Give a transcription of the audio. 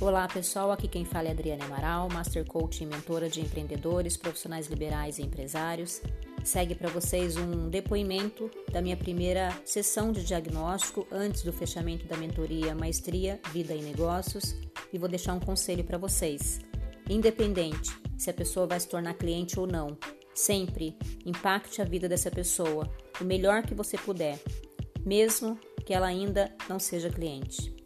Olá pessoal, aqui quem fala é Adriana Amaral, Master Coach e mentora de empreendedores, profissionais liberais e empresários. Segue para vocês um depoimento da minha primeira sessão de diagnóstico antes do fechamento da mentoria Maestria, Vida e Negócios e vou deixar um conselho para vocês. Independente se a pessoa vai se tornar cliente ou não, sempre impacte a vida dessa pessoa o melhor que você puder, mesmo que ela ainda não seja cliente.